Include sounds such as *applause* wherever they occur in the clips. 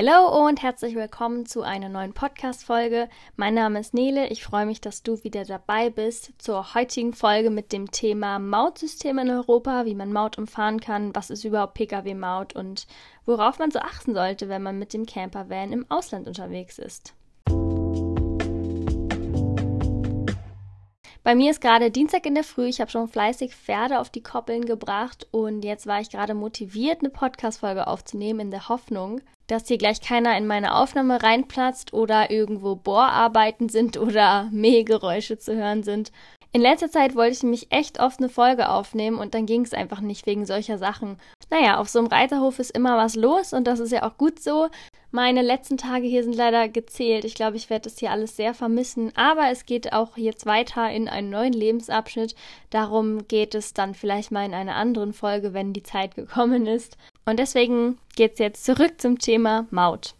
Hallo und herzlich willkommen zu einer neuen Podcast-Folge. Mein Name ist Nele. Ich freue mich, dass du wieder dabei bist zur heutigen Folge mit dem Thema Mautsysteme in Europa, wie man Maut umfahren kann, was ist überhaupt Pkw-Maut und worauf man so achten sollte, wenn man mit dem Campervan im Ausland unterwegs ist. Bei mir ist gerade Dienstag in der Früh. Ich habe schon fleißig Pferde auf die Koppeln gebracht und jetzt war ich gerade motiviert, eine Podcast-Folge aufzunehmen, in der Hoffnung, dass hier gleich keiner in meine Aufnahme reinplatzt oder irgendwo Bohrarbeiten sind oder *laughs* Mähgeräusche zu hören sind. In letzter Zeit wollte ich mich echt oft eine Folge aufnehmen und dann ging es einfach nicht wegen solcher Sachen. Naja, auf so einem Reiterhof ist immer was los und das ist ja auch gut so. Meine letzten Tage hier sind leider gezählt. Ich glaube, ich werde das hier alles sehr vermissen. Aber es geht auch jetzt weiter in einen neuen Lebensabschnitt. Darum geht es dann vielleicht mal in einer anderen Folge, wenn die Zeit gekommen ist. Und deswegen geht es jetzt zurück zum Thema Maut.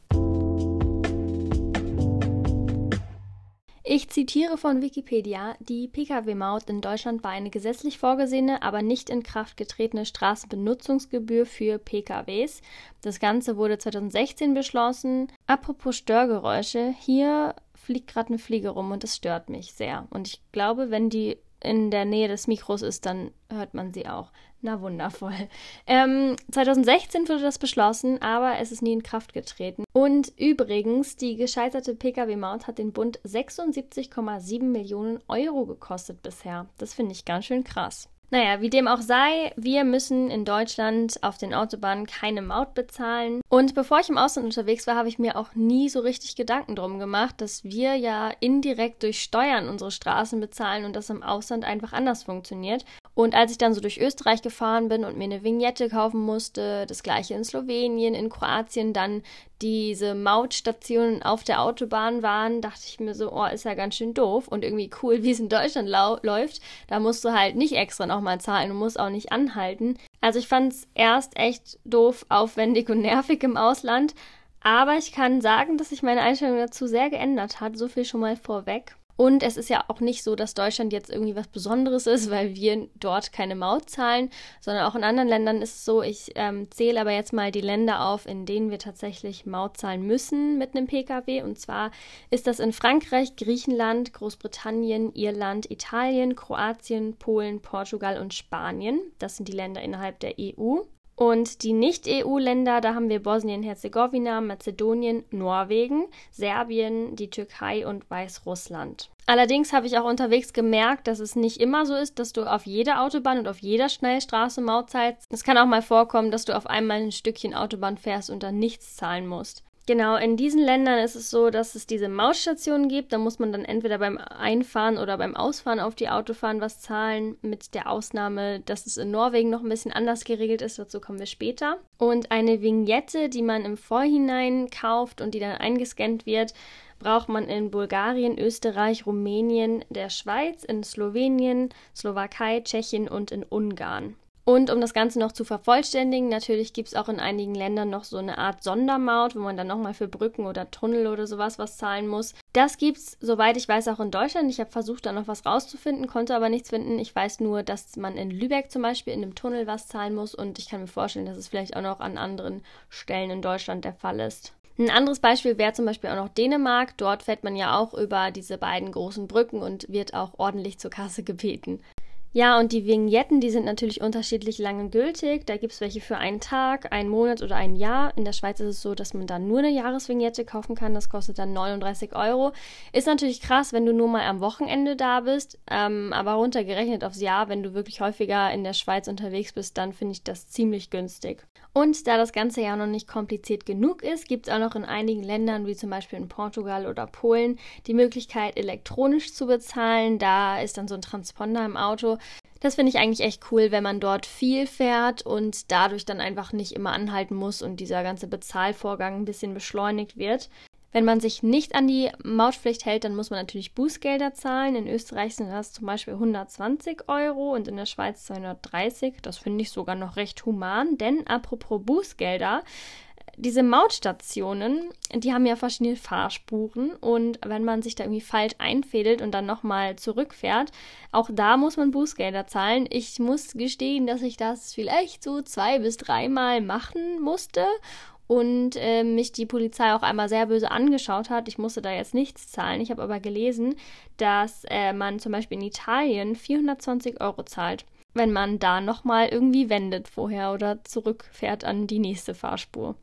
Ich zitiere von Wikipedia, die Pkw-Maut in Deutschland war eine gesetzlich vorgesehene, aber nicht in Kraft getretene Straßenbenutzungsgebühr für Pkws. Das Ganze wurde 2016 beschlossen. Apropos Störgeräusche, hier fliegt gerade eine Fliege rum und das stört mich sehr. Und ich glaube, wenn die in der Nähe des Mikros ist, dann hört man sie auch. Na wundervoll. Ähm, 2016 wurde das beschlossen, aber es ist nie in Kraft getreten. Und übrigens, die gescheiterte Pkw-Maut hat den Bund 76,7 Millionen Euro gekostet bisher. Das finde ich ganz schön krass. Naja, wie dem auch sei, wir müssen in Deutschland auf den Autobahnen keine Maut bezahlen. Und bevor ich im Ausland unterwegs war, habe ich mir auch nie so richtig Gedanken drum gemacht, dass wir ja indirekt durch Steuern unsere Straßen bezahlen und das im Ausland einfach anders funktioniert. Und als ich dann so durch Österreich gefahren bin und mir eine Vignette kaufen musste, das gleiche in Slowenien, in Kroatien, dann diese Mautstationen auf der Autobahn waren, dachte ich mir so, oh, ist ja ganz schön doof und irgendwie cool, wie es in Deutschland läuft. Da musst du halt nicht extra nochmal zahlen und musst auch nicht anhalten. Also ich fand es erst echt doof, aufwendig und *laughs* nervig im Ausland. Aber ich kann sagen, dass sich meine Einstellung dazu sehr geändert hat. So viel schon mal vorweg. Und es ist ja auch nicht so, dass Deutschland jetzt irgendwie was Besonderes ist, *laughs* weil wir dort keine Maut zahlen, sondern auch in anderen Ländern ist es so, ich ähm, zähle aber jetzt mal die Länder auf, in denen wir tatsächlich Maut zahlen müssen mit einem Pkw. Und zwar ist das in Frankreich, Griechenland, Großbritannien, Irland, Italien, Kroatien, Polen, Portugal und Spanien. Das sind die Länder innerhalb der EU. Und die Nicht-EU-Länder, da haben wir Bosnien-Herzegowina, Mazedonien, Norwegen, Serbien, die Türkei und Weißrussland. Allerdings habe ich auch unterwegs gemerkt, dass es nicht immer so ist, dass du auf jeder Autobahn und auf jeder Schnellstraße Maut zahlst. Es kann auch mal vorkommen, dass du auf einmal ein Stückchen Autobahn fährst und dann nichts zahlen musst. Genau, in diesen Ländern ist es so, dass es diese Mautstationen gibt. Da muss man dann entweder beim Einfahren oder beim Ausfahren auf die Autobahn was zahlen, mit der Ausnahme, dass es in Norwegen noch ein bisschen anders geregelt ist. Dazu kommen wir später. Und eine Vignette, die man im Vorhinein kauft und die dann eingescannt wird, braucht man in Bulgarien, Österreich, Rumänien, der Schweiz, in Slowenien, Slowakei, Tschechien und in Ungarn. Und um das Ganze noch zu vervollständigen, natürlich gibt es auch in einigen Ländern noch so eine Art Sondermaut, wo man dann nochmal für Brücken oder Tunnel oder sowas was zahlen muss. Das gibt es, soweit ich weiß, auch in Deutschland. Ich habe versucht, da noch was rauszufinden, konnte aber nichts finden. Ich weiß nur, dass man in Lübeck zum Beispiel in einem Tunnel was zahlen muss und ich kann mir vorstellen, dass es vielleicht auch noch an anderen Stellen in Deutschland der Fall ist. Ein anderes Beispiel wäre zum Beispiel auch noch Dänemark. Dort fährt man ja auch über diese beiden großen Brücken und wird auch ordentlich zur Kasse gebeten. Ja, und die Vignetten, die sind natürlich unterschiedlich lange gültig. Da gibt es welche für einen Tag, einen Monat oder ein Jahr. In der Schweiz ist es so, dass man dann nur eine Jahresvignette kaufen kann. Das kostet dann 39 Euro. Ist natürlich krass, wenn du nur mal am Wochenende da bist. Ähm, aber runtergerechnet aufs Jahr, wenn du wirklich häufiger in der Schweiz unterwegs bist, dann finde ich das ziemlich günstig. Und da das Ganze ja noch nicht kompliziert genug ist, gibt es auch noch in einigen Ländern, wie zum Beispiel in Portugal oder Polen, die Möglichkeit, elektronisch zu bezahlen. Da ist dann so ein Transponder im Auto. Das finde ich eigentlich echt cool, wenn man dort viel fährt und dadurch dann einfach nicht immer anhalten muss und dieser ganze Bezahlvorgang ein bisschen beschleunigt wird. Wenn man sich nicht an die Mautpflicht hält, dann muss man natürlich Bußgelder zahlen. In Österreich sind das zum Beispiel 120 Euro und in der Schweiz 230. Das finde ich sogar noch recht human, denn apropos Bußgelder, diese Mautstationen, die haben ja verschiedene Fahrspuren und wenn man sich da irgendwie falsch einfädelt und dann nochmal zurückfährt, auch da muss man Bußgelder zahlen. Ich muss gestehen, dass ich das vielleicht so zwei bis dreimal machen musste und äh, mich die Polizei auch einmal sehr böse angeschaut hat. Ich musste da jetzt nichts zahlen. Ich habe aber gelesen, dass äh, man zum Beispiel in Italien 420 Euro zahlt wenn man da nochmal irgendwie wendet vorher oder zurückfährt an die nächste Fahrspur.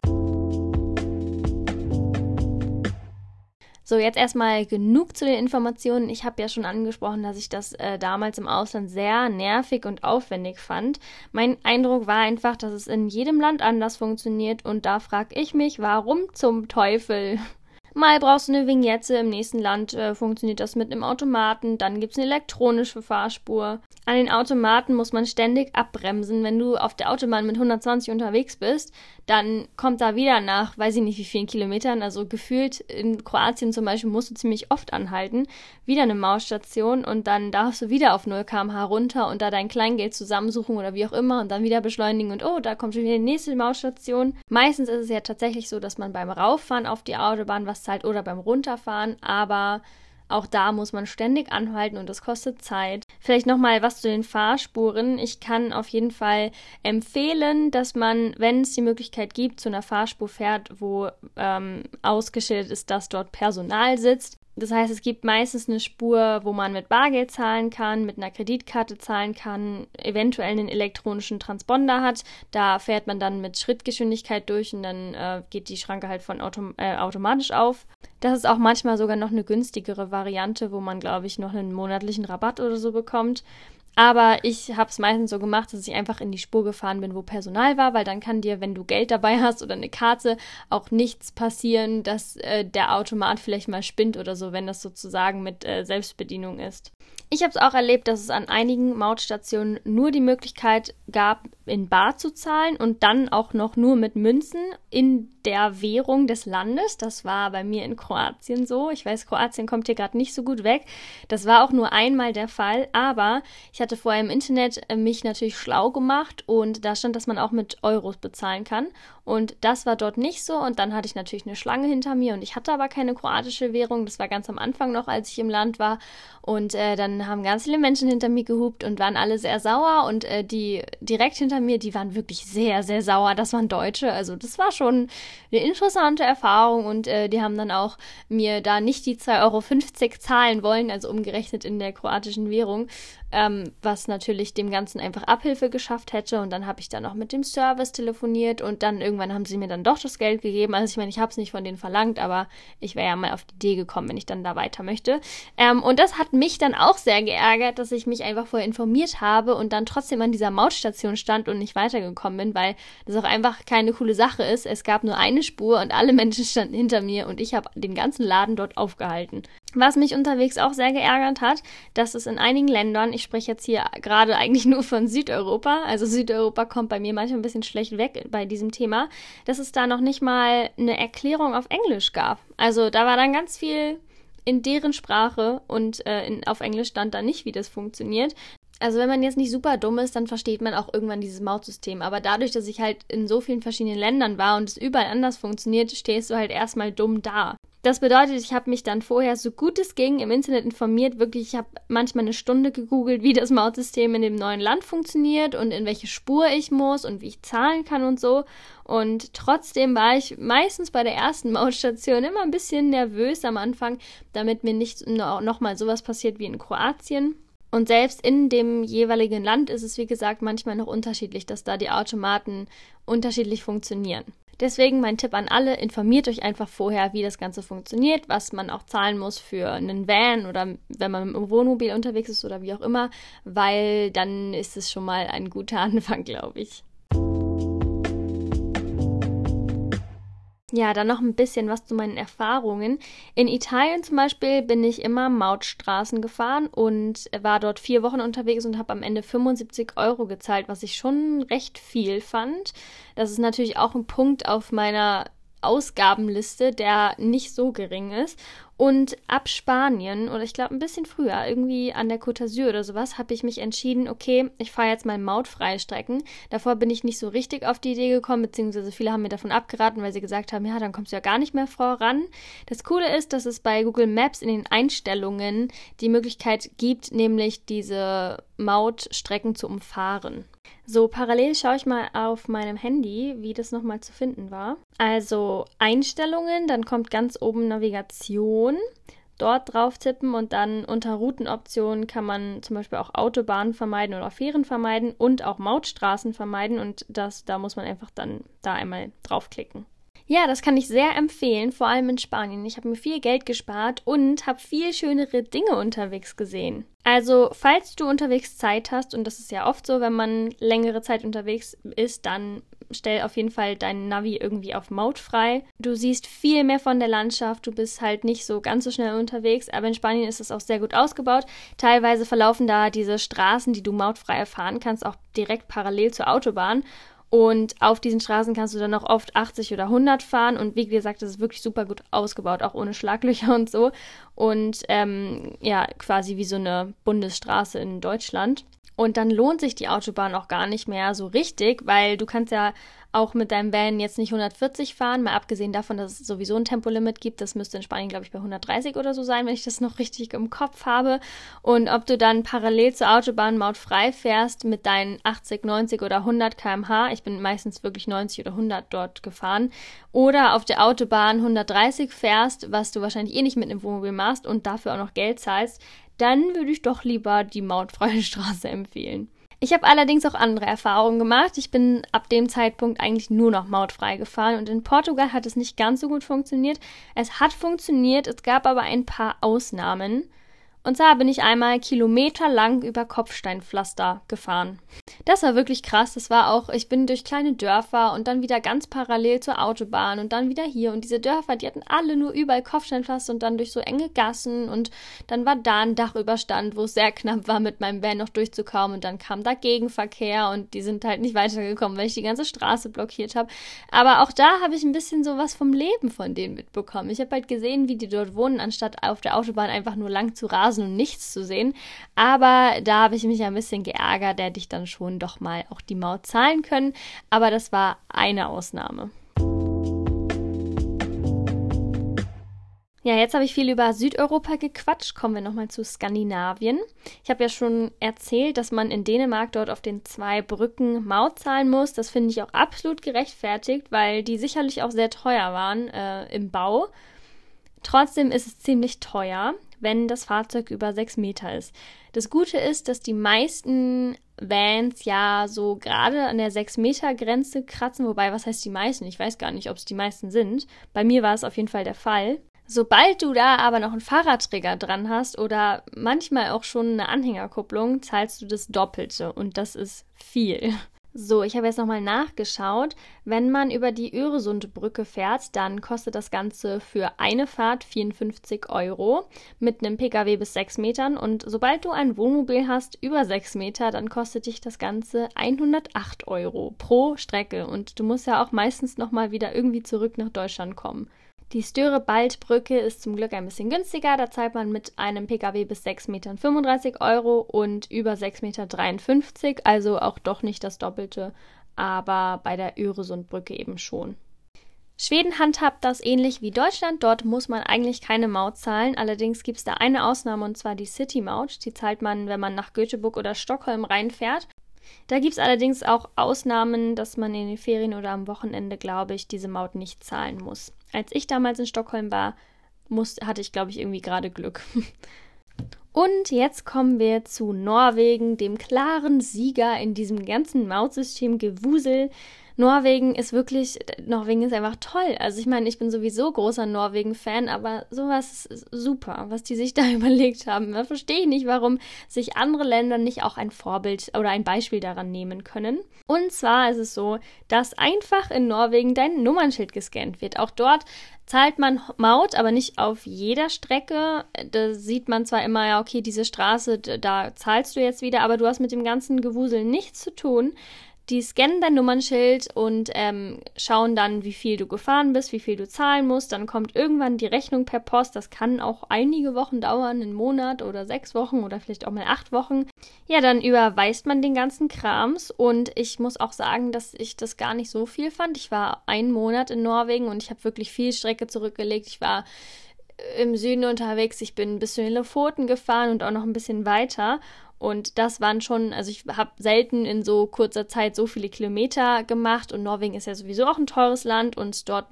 So, jetzt erstmal genug zu den Informationen. Ich habe ja schon angesprochen, dass ich das äh, damals im Ausland sehr nervig und aufwendig fand. Mein Eindruck war einfach, dass es in jedem Land anders funktioniert und da frage ich mich, warum zum Teufel Mal brauchst du eine Vignette, im nächsten Land äh, funktioniert das mit einem Automaten, dann gibt es eine elektronische Fahrspur. An den Automaten muss man ständig abbremsen. Wenn du auf der Autobahn mit 120 unterwegs bist, dann kommt da wieder nach, weiß ich nicht wie vielen Kilometern, also gefühlt in Kroatien zum Beispiel musst du ziemlich oft anhalten, wieder eine Mausstation und dann darfst du wieder auf 0 km/h runter und da dein Kleingeld zusammensuchen oder wie auch immer und dann wieder beschleunigen und oh, da kommt schon wieder die nächste Mausstation. Meistens ist es ja tatsächlich so, dass man beim Rauffahren auf die Autobahn was zahlt oder beim Runterfahren, aber auch da muss man ständig anhalten und das kostet Zeit. Vielleicht nochmal was zu den Fahrspuren. Ich kann auf jeden Fall empfehlen, dass man, wenn es die Möglichkeit gibt, zu einer Fahrspur fährt, wo ähm, ausgeschildert ist, dass dort Personal sitzt. Das heißt, es gibt meistens eine Spur, wo man mit Bargeld zahlen kann, mit einer Kreditkarte zahlen kann, eventuell einen elektronischen Transponder hat. Da fährt man dann mit Schrittgeschwindigkeit durch und dann äh, geht die Schranke halt von Autom äh, automatisch auf. Das ist auch manchmal sogar noch eine günstigere Variante, wo man, glaube ich, noch einen monatlichen Rabatt oder so bekommt. Aber ich habe es meistens so gemacht, dass ich einfach in die Spur gefahren bin, wo Personal war, weil dann kann dir, wenn du Geld dabei *laughs* hast oder eine Karte, auch nichts passieren, dass äh, der Automat vielleicht mal spinnt oder so, wenn das sozusagen mit äh, Selbstbedienung ist. Ich habe es auch erlebt, dass es an einigen Mautstationen nur die Möglichkeit gab, in Bar zu zahlen und dann auch noch nur mit Münzen in der Währung des Landes. Das war bei mir in Kroatien so. Ich weiß, Kroatien kommt hier gerade nicht so gut weg. Das war auch nur einmal der Fall, aber ich hatte vorher im Internet äh, mich natürlich schlau gemacht und da stand, dass man auch mit Euros bezahlen kann. Und das war dort nicht so. Und dann hatte ich natürlich eine Schlange hinter mir und ich hatte aber keine kroatische Währung. Das war ganz am Anfang noch, als ich im Land war. Und äh, dann haben ganz viele Menschen hinter mir gehupt und waren alle sehr sauer. Und äh, die direkt hinter mir, die waren wirklich sehr, sehr sauer. Das waren Deutsche. Also das war schon eine interessante Erfahrung. Und äh, die haben dann auch mir da nicht die 2,50 Euro zahlen wollen, also umgerechnet in der kroatischen Währung, ähm, was natürlich dem Ganzen einfach Abhilfe geschafft hätte. Und dann habe ich dann noch mit dem Service telefoniert und dann irgendwann haben sie mir dann doch das Geld gegeben. Also ich meine, ich habe es nicht von denen verlangt, aber ich wäre ja mal auf die Idee gekommen, wenn ich dann da weiter möchte. Ähm, und das hat mich dann auch sehr geärgert, dass ich mich einfach vorher informiert habe und dann trotzdem an dieser Mautstation stand und nicht weitergekommen bin, weil das auch einfach keine coole Sache ist. Es gab nur eine Spur und alle *laughs* Menschen standen hinter mir und ich habe den ganzen Laden dort aufgehalten. Was mich unterwegs auch sehr geärgert hat, dass es in einigen Ländern, ich spreche jetzt hier gerade eigentlich nur von Südeuropa, also Südeuropa kommt bei mir manchmal ein bisschen schlecht weg bei diesem Thema, dass es da noch nicht mal eine Erklärung auf Englisch gab. Also da war dann ganz viel in deren Sprache und äh, in, auf Englisch stand da nicht, wie das funktioniert. Also wenn man jetzt nicht super dumm ist, dann versteht man auch irgendwann dieses Mautsystem. Aber dadurch, dass ich halt in so vielen verschiedenen Ländern war und es überall anders funktioniert, stehst du halt erstmal dumm da. Das bedeutet, ich habe mich dann vorher so gut es ging im Internet informiert. Wirklich, ich habe manchmal eine Stunde gegoogelt, wie das Mautsystem in dem neuen Land funktioniert und in welche Spur ich muss und wie ich zahlen kann und so. Und trotzdem war ich meistens bei der ersten *laughs* Mautstation immer ein bisschen nervös am Anfang, damit mir nicht nochmal sowas passiert wie in Kroatien. Und selbst in dem jeweiligen Land ist es, wie gesagt, manchmal noch unterschiedlich, dass da die Automaten unterschiedlich funktionieren. Deswegen mein Tipp an alle, informiert euch einfach vorher, wie das Ganze funktioniert, was man auch zahlen muss für einen Van oder wenn man mit einem Wohnmobil unterwegs ist oder wie auch immer, weil dann ist es schon mal ein guter *laughs* Anfang, glaube ich. Ja, dann noch ein bisschen was zu meinen Erfahrungen. In Italien zum Beispiel bin ich immer Mautstraßen gefahren und war dort vier Wochen unterwegs und habe am Ende 75 Euro gezahlt, was ich schon recht viel fand. Das ist natürlich auch ein Punkt auf meiner Ausgabenliste, der nicht so gering ist. Und ab Spanien oder ich glaube ein bisschen früher, irgendwie an der Côte d'Azur oder sowas, habe ich mich entschieden, okay, ich fahre jetzt mal mautfreie Strecken. Davor bin ich nicht so richtig auf die Idee gekommen, beziehungsweise viele haben mir davon abgeraten, weil sie gesagt haben, ja, dann kommst du ja gar nicht mehr voran. Das Coole ist, dass es bei Google Maps in den Einstellungen die Möglichkeit gibt, nämlich diese Mautstrecken zu umfahren. So, parallel schaue ich mal auf meinem Handy, wie das nochmal zu finden war. Also Einstellungen, dann kommt ganz oben Navigation. Dort drauf tippen und dann unter Routenoptionen kann man zum Beispiel auch Autobahnen vermeiden oder Fähren vermeiden und auch Mautstraßen vermeiden und das, da muss man einfach dann da einmal draufklicken. Ja, das kann ich sehr empfehlen, vor allem in Spanien. Ich habe mir viel Geld gespart und habe viel schönere Dinge unterwegs gesehen. Also, falls du unterwegs Zeit hast, und das ist ja oft so, wenn man längere Zeit unterwegs ist, dann stell auf jeden Fall deinen Navi irgendwie auf Mode frei. Du siehst viel mehr von der Landschaft, du bist halt nicht so ganz so schnell unterwegs, aber in Spanien ist es auch sehr gut ausgebaut. Teilweise verlaufen da diese Straßen, die du mautfrei erfahren kannst, auch direkt parallel zur Autobahn. Und auf diesen Straßen kannst du dann auch oft 80 oder 100 fahren. Und wie gesagt, das ist wirklich super gut ausgebaut, auch ohne Schlaglöcher *laughs* und so. Und ähm, ja, quasi wie so eine Bundesstraße in Deutschland. Und dann lohnt sich die Autobahn auch gar nicht mehr so richtig, weil du kannst ja auch mit deinem Van jetzt nicht 140 fahren, mal abgesehen davon, dass es sowieso ein Tempolimit gibt. Das müsste in Spanien, glaube ich, bei 130 oder so sein, wenn ich das noch richtig im Kopf habe. Und ob du dann parallel zur Autobahn mautfrei fährst mit deinen 80, 90 oder 100 km/h, ich bin meistens wirklich 90 oder 100 dort gefahren, oder auf der Autobahn 130 fährst, was du wahrscheinlich eh nicht mit einem Wohnmobil machst und dafür auch noch Geld zahlst, dann würde ich doch lieber die mautfreie *laughs* Straße empfehlen. Ich habe allerdings auch andere Erfahrungen gemacht. Ich bin ab dem Zeitpunkt eigentlich nur noch mautfrei gefahren und in Portugal hat es nicht ganz so gut funktioniert. Es hat funktioniert, es gab aber ein paar Ausnahmen. Und zwar bin ich einmal kilometerlang über Kopfsteinpflaster gefahren. Das war wirklich krass. Das war auch, ich bin durch kleine Dörfer und dann wieder ganz parallel zur Autobahn und dann wieder hier. Und diese Dörfer, die hatten alle nur überall Kopfsteinpflaster und dann durch so enge Gassen. Und dann war da ein Dachüberstand, wo es sehr knapp war, mit meinem Van noch durchzukommen. Und dann kam da Gegenverkehr und die sind halt nicht weitergekommen, weil ich die ganze Straße blockiert habe. Aber auch da habe ich ein bisschen so was vom Leben von denen mitbekommen. Ich habe halt gesehen, wie die dort wohnen, anstatt auf der Autobahn einfach nur lang zu rasen rasen und nichts zu sehen. Aber da habe ich mich ein bisschen geärgert, der hätte ich dann schon doch mal auch die Maut zahlen können. Aber das war eine Ausnahme. Ja, jetzt habe ich viel über Südeuropa gequatscht. Kommen wir nochmal zu Skandinavien. Ich habe ja schon erzählt, dass man in Dänemark dort auf den zwei Brücken Maut zahlen muss. Das finde ich auch absolut gerechtfertigt, weil die sicherlich auch sehr teuer waren äh, im Bau. Trotzdem ist es ziemlich teuer wenn das Fahrzeug über sechs Meter ist. Das Gute ist, dass die meisten Vans ja so gerade an der 6-Meter-Grenze kratzen. Wobei, was heißt die meisten? Ich weiß gar nicht, ob es die meisten sind. Bei mir war es auf jeden Fall der Fall. Sobald du da aber noch einen Fahrradträger dran hast oder manchmal auch schon eine Anhängerkupplung, zahlst du das Doppelte und das ist viel. So, ich habe jetzt nochmal nachgeschaut. Wenn man über die Öresundbrücke fährt, dann kostet das Ganze für eine Fahrt 54 Euro mit einem Pkw bis 6 Metern. Und sobald du ein Wohnmobil hast über 6 Meter, dann kostet dich das Ganze 108 Euro pro Strecke. Und du musst ja auch meistens nochmal wieder irgendwie zurück nach Deutschland kommen. Die Störe-Baldbrücke ist zum Glück ein bisschen günstiger. Da zahlt man mit einem Pkw bis 6 Metern 35 Euro und über 6 Meter 53, also auch doch nicht das Doppelte, aber bei der Öresundbrücke eben schon. Schweden handhabt das ähnlich wie Deutschland. Dort muss man eigentlich keine Maut zahlen. Allerdings gibt es da eine Ausnahme und zwar die City-Maut. Die zahlt man, wenn man nach Göteborg oder Stockholm reinfährt. Da gibt es allerdings auch Ausnahmen, dass man in den Ferien oder am Wochenende, glaube ich, diese Maut nicht zahlen muss. Als ich damals in Stockholm war, muss, hatte ich, glaube ich, irgendwie gerade Glück. *laughs* Und jetzt kommen wir zu Norwegen, dem klaren Sieger in diesem ganzen Mautsystem Gewusel. Norwegen ist wirklich, Norwegen ist einfach toll. Also ich meine, ich bin sowieso großer Norwegen-Fan, aber sowas ist super, was die sich *laughs* da überlegt haben. Da verstehe ich nicht, warum sich andere Länder nicht auch ein Vorbild oder ein Beispiel daran nehmen können. Und zwar ist es so, dass einfach in Norwegen dein Nummernschild gescannt wird. Auch dort zahlt man Maut, aber nicht auf jeder Strecke. Da sieht man zwar immer, ja, okay, diese Straße, da zahlst du jetzt wieder, aber du hast mit dem ganzen Gewusel nichts zu tun. Die scannen dein Nummernschild und ähm, schauen dann, wie viel du gefahren bist, wie viel du zahlen musst. Dann kommt irgendwann die Rechnung per Post. Das kann auch einige Wochen dauern, einen Monat oder sechs Wochen oder vielleicht auch mal acht Wochen. Ja, dann überweist man den ganzen Krams und ich muss auch sagen, dass ich das gar nicht so viel fand. Ich war einen Monat in Norwegen und ich habe wirklich viel Strecke zurückgelegt. Ich war im Süden unterwegs. Ich bin bis zu den Lofoten gefahren und auch noch ein bisschen weiter. Und das waren schon, also ich habe selten in so kurzer Zeit so viele Kilometer gemacht und Norwegen ist ja sowieso auch ein teures Land und dort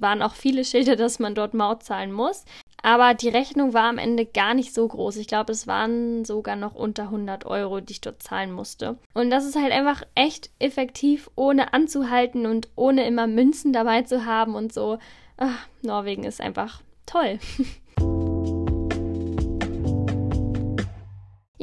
waren auch viele Schilder, dass man dort Maut zahlen muss. Aber die Rechnung war am Ende gar nicht so groß. Ich glaube, es waren sogar noch unter 100 Euro, die ich dort zahlen musste. Und das ist halt einfach echt effektiv, ohne anzuhalten und ohne immer Münzen dabei zu haben und so. Ach, Norwegen ist einfach toll. *laughs*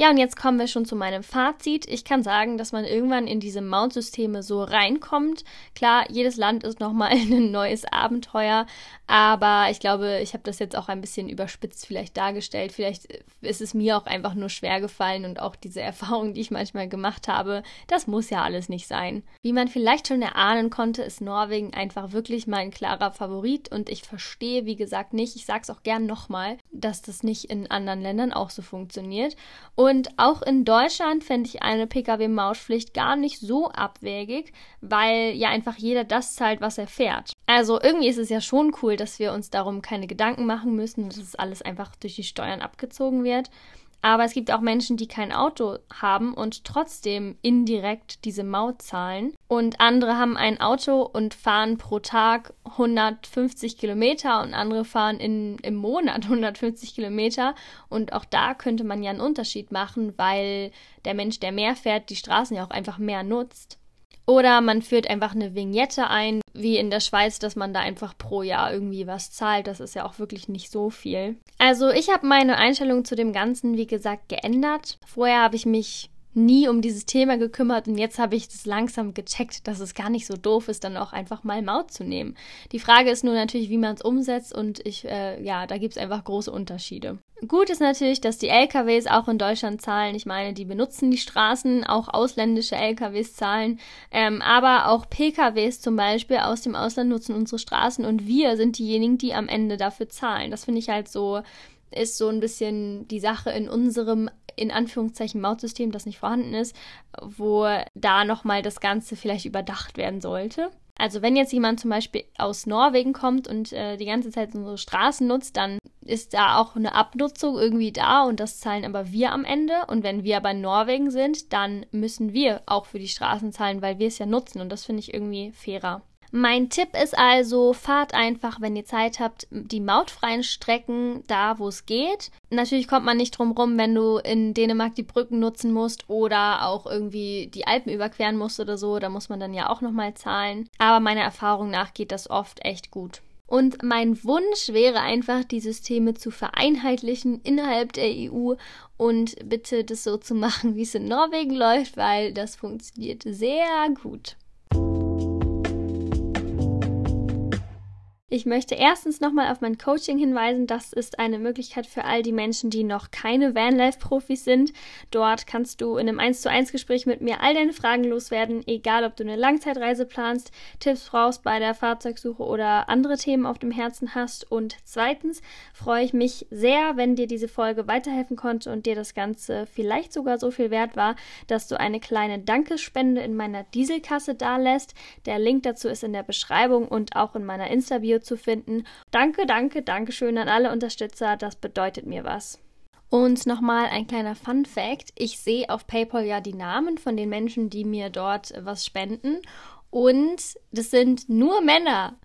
Ja, und jetzt kommen wir schon zu meinem Fazit. Ich kann sagen, dass man irgendwann in diese Mount-Systeme so reinkommt. Klar, jedes Land ist nochmal *laughs* ein neues Abenteuer, aber ich glaube, ich habe das jetzt auch ein bisschen überspitzt vielleicht dargestellt. Vielleicht ist es mir auch einfach nur schwer gefallen und auch diese *laughs* Erfahrungen, die ich manchmal gemacht habe, das muss ja alles nicht sein. Wie man vielleicht schon erahnen konnte, ist Norwegen einfach wirklich mein klarer Favorit und ich verstehe, wie gesagt, nicht, ich sage es auch gern nochmal, dass das nicht in anderen Ländern auch so funktioniert. Und und auch in Deutschland fände ich eine Pkw-Mautpflicht gar nicht so abwegig, weil ja einfach jeder das zahlt, was er fährt. Also irgendwie ist es ja schon cool, dass wir uns darum keine Gedanken machen müssen dass es alles einfach durch die Steuern abgezogen wird. Aber es gibt auch Menschen, die kein Auto haben und trotzdem indirekt diese Maut zahlen. Und andere haben ein Auto und fahren pro Tag 150 Kilometer und andere fahren in, im Monat *laughs* 150 Kilometer. Und auch da könnte man ja einen Unterschied machen, weil der Mensch, der mehr fährt, die Straßen ja auch einfach mehr nutzt. Oder man führt einfach eine Vignette ein, wie in der Schweiz, dass man da einfach pro Jahr irgendwie was zahlt. Das ist ja auch wirklich nicht so viel. Also ich habe meine Einstellung zu dem Ganzen, wie gesagt, geändert. Vorher habe ich mich nie um dieses Thema gekümmert und jetzt habe ich das langsam gecheckt, dass es gar nicht so doof ist, dann auch einfach mal Maut zu nehmen. Die Frage ist nur natürlich, wie man es umsetzt und ich, äh, ja, da gibt es einfach große Unterschiede. Gut ist natürlich, dass die LKWs auch in Deutschland zahlen. Ich meine, die benutzen die Straßen, auch ausländische LKWs zahlen, ähm, aber auch PKWs zum Beispiel aus dem Ausland nutzen unsere Straßen und wir sind diejenigen, die am Ende dafür zahlen. Das finde ich halt so ist so ein bisschen die Sache in unserem in Anführungszeichen Mautsystem, das nicht vorhanden ist, wo da nochmal das Ganze vielleicht überdacht werden sollte. Also wenn jetzt jemand zum Beispiel aus Norwegen kommt und äh, die ganze Zeit unsere Straßen nutzt, dann ist da auch eine Abnutzung irgendwie da und das zahlen aber wir am Ende. Und wenn wir aber in Norwegen sind, dann müssen wir auch für die Straßen zahlen, weil wir es ja nutzen und das finde ich irgendwie fairer. Mein Tipp ist also, fahrt einfach, wenn ihr Zeit habt, die mautfreien Strecken da, wo es geht. Natürlich kommt man nicht drum rum, wenn du in Dänemark die Brücken nutzen musst oder auch irgendwie die Alpen überqueren musst oder so. Da muss man dann ja auch nochmal zahlen. Aber meiner Erfahrung nach geht das oft echt gut. Und mein Wunsch wäre einfach, die Systeme zu vereinheitlichen innerhalb der EU und bitte das so zu machen, wie es in Norwegen läuft, weil das funktioniert sehr gut. Ich möchte erstens nochmal auf mein Coaching hinweisen. Das ist eine Möglichkeit für all die Menschen, die noch keine Vanlife-Profis sind. Dort kannst du in einem 1 zu 1 Gespräch mit mir all deine Fragen loswerden, egal ob du eine Langzeitreise planst, Tipps brauchst bei der Fahrzeugsuche oder andere Themen auf dem Herzen hast. Und zweitens freue ich mich sehr, wenn dir diese Folge weiterhelfen konnte und dir das Ganze vielleicht sogar so viel wert war, dass du eine kleine Dankespende in meiner Dieselkasse dalässt. Der Link dazu ist in der Beschreibung und auch in meiner Insta-Bio zu finden. Danke, danke, danke schön an alle Unterstützer, das bedeutet mir was. Und nochmal ein kleiner Fun Fact. Ich sehe auf PayPal ja die Namen von den Menschen, die mir dort was spenden. Und das sind nur Männer.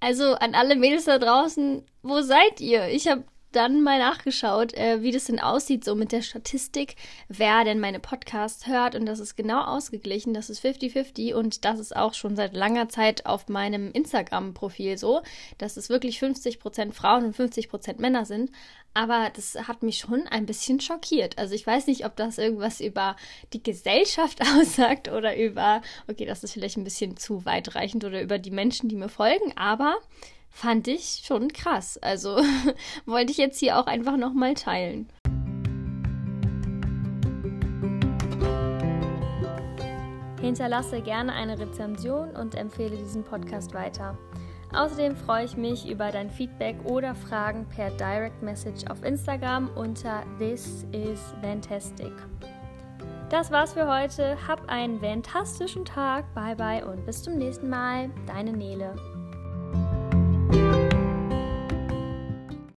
Also an alle Mädels da draußen, wo seid ihr? Ich habe dann mal nachgeschaut, äh, wie das denn aussieht, so mit der Statistik, wer denn meine Podcasts hört. Und das ist genau ausgeglichen. Das ist 50-50 und das ist auch schon seit langer Zeit auf meinem Instagram-Profil so, dass es wirklich 50% Frauen und 50% Männer sind. Aber das hat mich schon ein bisschen schockiert. Also ich weiß nicht, ob das irgendwas über die Gesellschaft *laughs* aussagt oder über, okay, das ist vielleicht ein bisschen zu weitreichend oder über die Menschen, die mir folgen, aber fand ich schon krass. Also *laughs* wollte ich jetzt hier auch einfach nochmal teilen. Hinterlasse gerne eine Rezension und empfehle diesen Podcast weiter. Außerdem freue ich mich über dein Feedback oder Fragen per Direct Message auf Instagram unter This is Fantastic. Das war's für heute. Hab einen fantastischen Tag. Bye bye und bis zum nächsten Mal. Deine Nele.